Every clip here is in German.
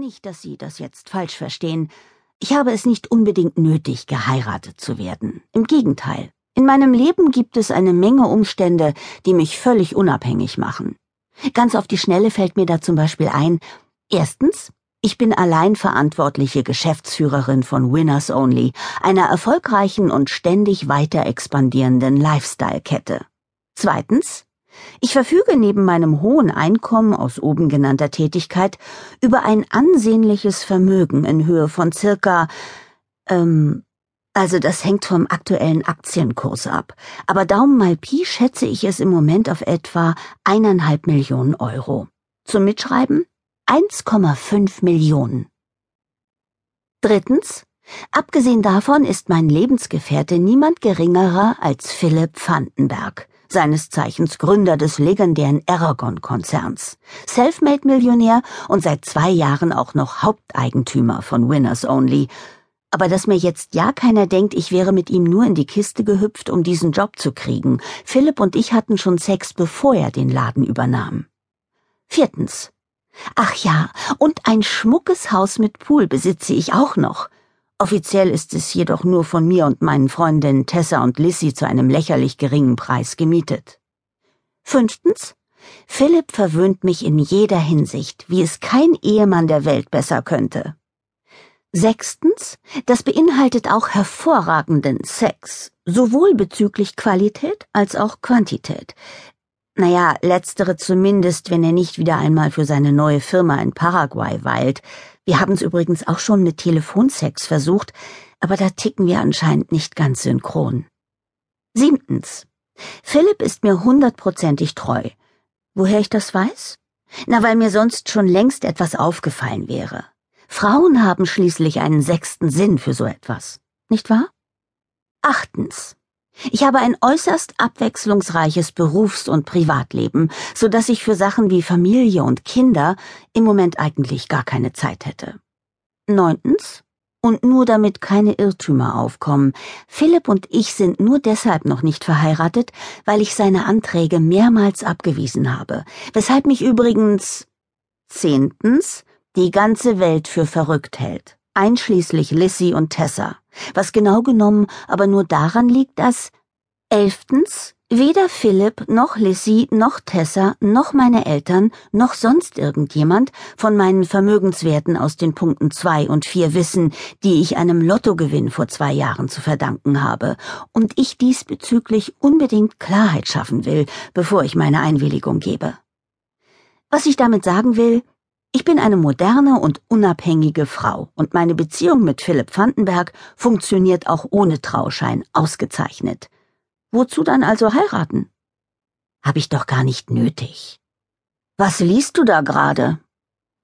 Nicht, dass Sie das jetzt falsch verstehen. Ich habe es nicht unbedingt nötig, geheiratet zu werden. Im Gegenteil. In meinem Leben gibt es eine Menge Umstände, die mich völlig unabhängig machen. Ganz auf die Schnelle fällt mir da zum Beispiel ein, erstens, ich bin allein verantwortliche Geschäftsführerin von Winners Only, einer erfolgreichen und ständig weiter expandierenden Lifestyle-Kette. Zweitens, ich verfüge neben meinem hohen Einkommen aus oben genannter Tätigkeit über ein ansehnliches Vermögen in Höhe von circa, ähm, also das hängt vom aktuellen Aktienkurs ab, aber Daumen mal Pi schätze ich es im Moment auf etwa eineinhalb Millionen Euro. Zum Mitschreiben 1,5 Millionen. Drittens, abgesehen davon ist mein Lebensgefährte niemand geringerer als Philipp Vandenberg seines Zeichens Gründer des legendären Aragon-Konzerns, Selfmade-Millionär und seit zwei Jahren auch noch Haupteigentümer von Winners Only. Aber dass mir jetzt ja keiner denkt, ich wäre mit ihm nur in die Kiste gehüpft, um diesen Job zu kriegen. Philipp und ich hatten schon Sex, bevor er den Laden übernahm. Viertens. Ach ja, und ein schmuckes Haus mit Pool besitze ich auch noch. Offiziell ist es jedoch nur von mir und meinen Freundinnen Tessa und Lissy zu einem lächerlich geringen Preis gemietet. Fünftens. Philipp verwöhnt mich in jeder Hinsicht, wie es kein Ehemann der Welt besser könnte. Sechstens, das beinhaltet auch hervorragenden Sex, sowohl bezüglich Qualität als auch Quantität. Naja, letztere zumindest, wenn er nicht wieder einmal für seine neue Firma in Paraguay weilt, wir haben es übrigens auch schon mit Telefonsex versucht, aber da ticken wir anscheinend nicht ganz synchron. Siebtens. Philipp ist mir hundertprozentig treu. Woher ich das weiß? Na, weil mir sonst schon längst etwas aufgefallen wäre. Frauen haben schließlich einen sechsten Sinn für so etwas, nicht wahr? Achtens. Ich habe ein äußerst abwechslungsreiches Berufs- und Privatleben, so dass ich für Sachen wie Familie und Kinder im Moment eigentlich gar keine Zeit hätte. Neuntens, und nur damit keine Irrtümer aufkommen, Philipp und ich sind nur deshalb noch nicht verheiratet, weil ich seine Anträge mehrmals abgewiesen habe, weshalb mich übrigens zehntens die ganze Welt für verrückt hält, einschließlich Lissy und Tessa was genau genommen aber nur daran liegt, dass elftens weder Philipp noch Lissy noch Tessa noch meine Eltern noch sonst irgendjemand von meinen Vermögenswerten aus den Punkten zwei und vier wissen, die ich einem Lottogewinn vor zwei Jahren zu verdanken habe, und ich diesbezüglich unbedingt Klarheit schaffen will, bevor ich meine Einwilligung gebe. Was ich damit sagen will, ich bin eine moderne und unabhängige Frau und meine Beziehung mit Philipp Vandenberg funktioniert auch ohne Trauschein ausgezeichnet. Wozu dann also heiraten? Hab ich doch gar nicht nötig. Was liest du da gerade?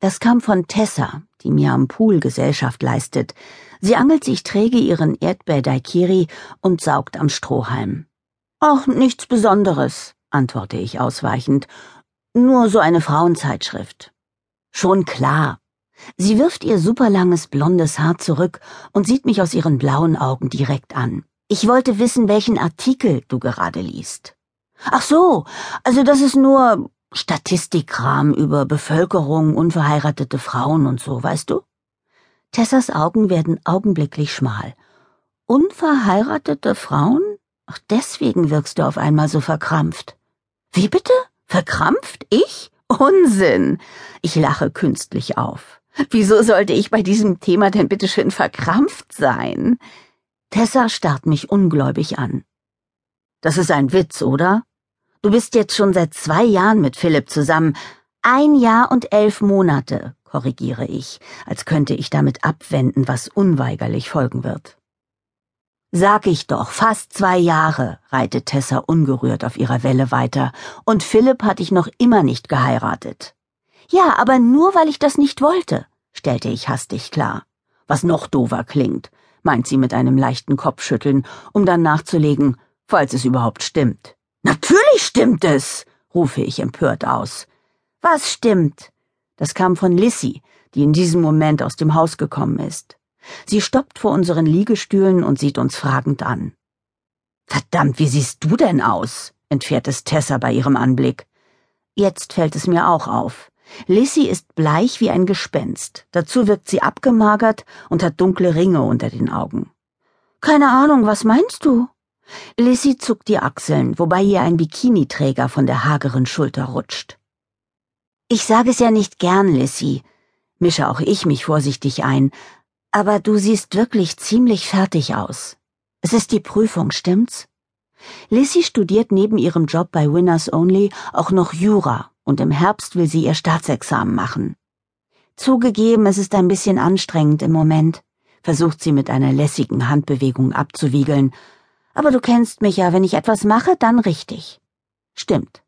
Das kam von Tessa, die mir am Pool Gesellschaft leistet. Sie angelt sich träge ihren Erdbeer-Daikiri und saugt am Strohhalm. Ach, nichts Besonderes, antworte ich ausweichend. Nur so eine Frauenzeitschrift. Schon klar. Sie wirft ihr superlanges blondes Haar zurück und sieht mich aus ihren blauen Augen direkt an. Ich wollte wissen, welchen Artikel du gerade liest. Ach so, also das ist nur Statistikkram über Bevölkerung, unverheiratete Frauen und so, weißt du? Tessas Augen werden augenblicklich schmal. Unverheiratete Frauen? Ach, deswegen wirkst du auf einmal so verkrampft. Wie bitte? Verkrampft? Ich? Unsinn. Ich lache künstlich auf. Wieso sollte ich bei diesem Thema denn bitte schön verkrampft sein? Tessa starrt mich ungläubig an. Das ist ein Witz, oder? Du bist jetzt schon seit zwei Jahren mit Philipp zusammen. Ein Jahr und elf Monate, korrigiere ich, als könnte ich damit abwenden, was unweigerlich folgen wird. Sag ich doch, fast zwei Jahre, reitet Tessa ungerührt auf ihrer Welle weiter, und Philipp hat dich noch immer nicht geheiratet. Ja, aber nur weil ich das nicht wollte, stellte ich hastig klar. Was noch dover klingt, meint sie mit einem leichten Kopfschütteln, um dann nachzulegen, falls es überhaupt stimmt. Natürlich stimmt es, rufe ich empört aus. Was stimmt? Das kam von Lissy, die in diesem Moment aus dem Haus gekommen ist. Sie stoppt vor unseren Liegestühlen und sieht uns fragend an. Verdammt, wie siehst du denn aus? entfährt es Tessa bei ihrem Anblick. Jetzt fällt es mir auch auf. Lissy ist bleich wie ein Gespenst. Dazu wirkt sie abgemagert und hat dunkle Ringe unter den Augen. Keine Ahnung, was meinst du? Lissy zuckt die Achseln, wobei ihr ein Bikiniträger von der hageren Schulter rutscht. Ich sage es ja nicht gern, Lissy, mische auch ich mich vorsichtig ein, aber du siehst wirklich ziemlich fertig aus. Es ist die Prüfung, stimmt's? Lissy studiert neben ihrem Job bei Winners Only auch noch Jura und im Herbst will sie ihr Staatsexamen machen. Zugegeben, es ist ein bisschen anstrengend im Moment, versucht sie mit einer lässigen Handbewegung abzuwiegeln, aber du kennst mich ja, wenn ich etwas mache, dann richtig. Stimmt.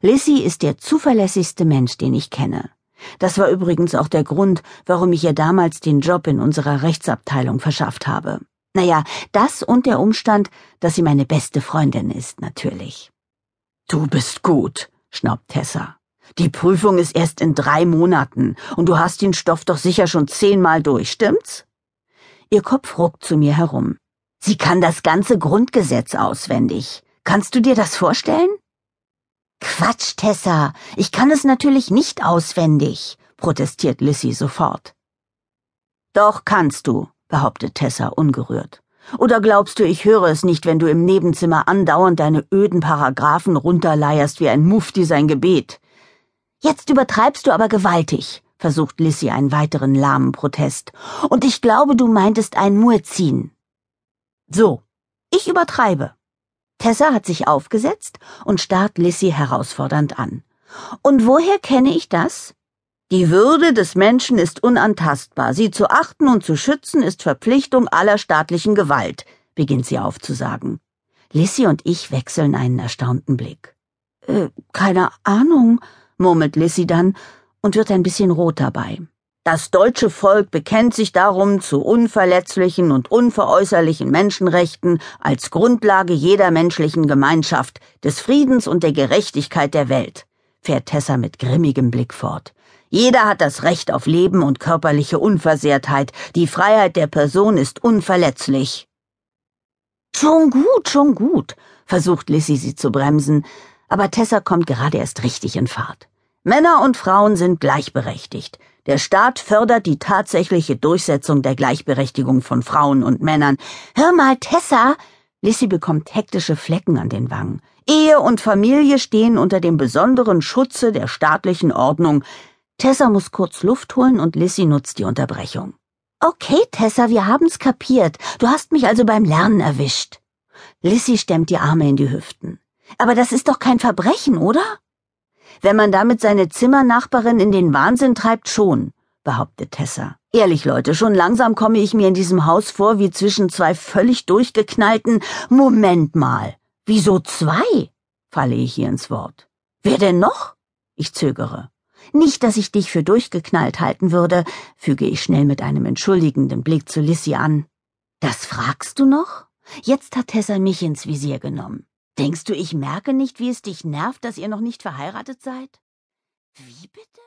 Lissy ist der zuverlässigste Mensch, den ich kenne. Das war übrigens auch der Grund, warum ich ihr damals den Job in unserer Rechtsabteilung verschafft habe. Naja, das und der Umstand, dass sie meine beste Freundin ist, natürlich. Du bist gut, schnaubt Tessa. Die Prüfung ist erst in drei Monaten und du hast den Stoff doch sicher schon zehnmal durch, stimmt's? Ihr Kopf ruckt zu mir herum. Sie kann das ganze Grundgesetz auswendig. Kannst du dir das vorstellen? Quatsch, Tessa. Ich kann es natürlich nicht auswendig, protestiert Lissy sofort. Doch kannst du, behauptet Tessa ungerührt. Oder glaubst du, ich höre es nicht, wenn du im Nebenzimmer andauernd deine öden Paragraphen runterleierst wie ein Mufti sein Gebet? Jetzt übertreibst du aber gewaltig, versucht Lissy einen weiteren lahmen Protest. Und ich glaube, du meintest ein Muezzin. So, ich übertreibe. Tessa hat sich aufgesetzt und starrt Lissy herausfordernd an. Und woher kenne ich das? Die Würde des Menschen ist unantastbar. Sie zu achten und zu schützen ist Verpflichtung aller staatlichen Gewalt, beginnt sie aufzusagen. Lissy und ich wechseln einen erstaunten Blick. Äh, keine Ahnung, murmelt Lissy dann und wird ein bisschen rot dabei. Das deutsche Volk bekennt sich darum zu unverletzlichen und unveräußerlichen Menschenrechten als Grundlage jeder menschlichen Gemeinschaft, des Friedens und der Gerechtigkeit der Welt, fährt Tessa mit grimmigem Blick fort. Jeder hat das Recht auf Leben und körperliche Unversehrtheit. Die Freiheit der Person ist unverletzlich. Schon gut, schon gut, versucht Lissy sie zu bremsen, aber Tessa kommt gerade erst richtig in Fahrt. Männer und Frauen sind gleichberechtigt. Der Staat fördert die tatsächliche Durchsetzung der Gleichberechtigung von Frauen und Männern. Hör mal, Tessa! Lissy bekommt hektische Flecken an den Wangen. Ehe und Familie stehen unter dem besonderen Schutze der staatlichen Ordnung. Tessa muss kurz Luft holen und Lissy nutzt die Unterbrechung. Okay, Tessa, wir haben's kapiert. Du hast mich also beim Lernen erwischt. Lissy stemmt die Arme in die Hüften. Aber das ist doch kein Verbrechen, oder? Wenn man damit seine Zimmernachbarin in den Wahnsinn treibt, schon, behauptet Tessa. Ehrlich, Leute, schon langsam komme ich mir in diesem Haus vor wie zwischen zwei völlig durchgeknallten. Moment mal. Wieso zwei? falle ich ihr ins Wort. Wer denn noch? Ich zögere. Nicht, dass ich dich für durchgeknallt halten würde, füge ich schnell mit einem entschuldigenden Blick zu Lissy an. Das fragst du noch? Jetzt hat Tessa mich ins Visier genommen. Denkst du, ich merke nicht, wie es dich nervt, dass ihr noch nicht verheiratet seid? Wie bitte?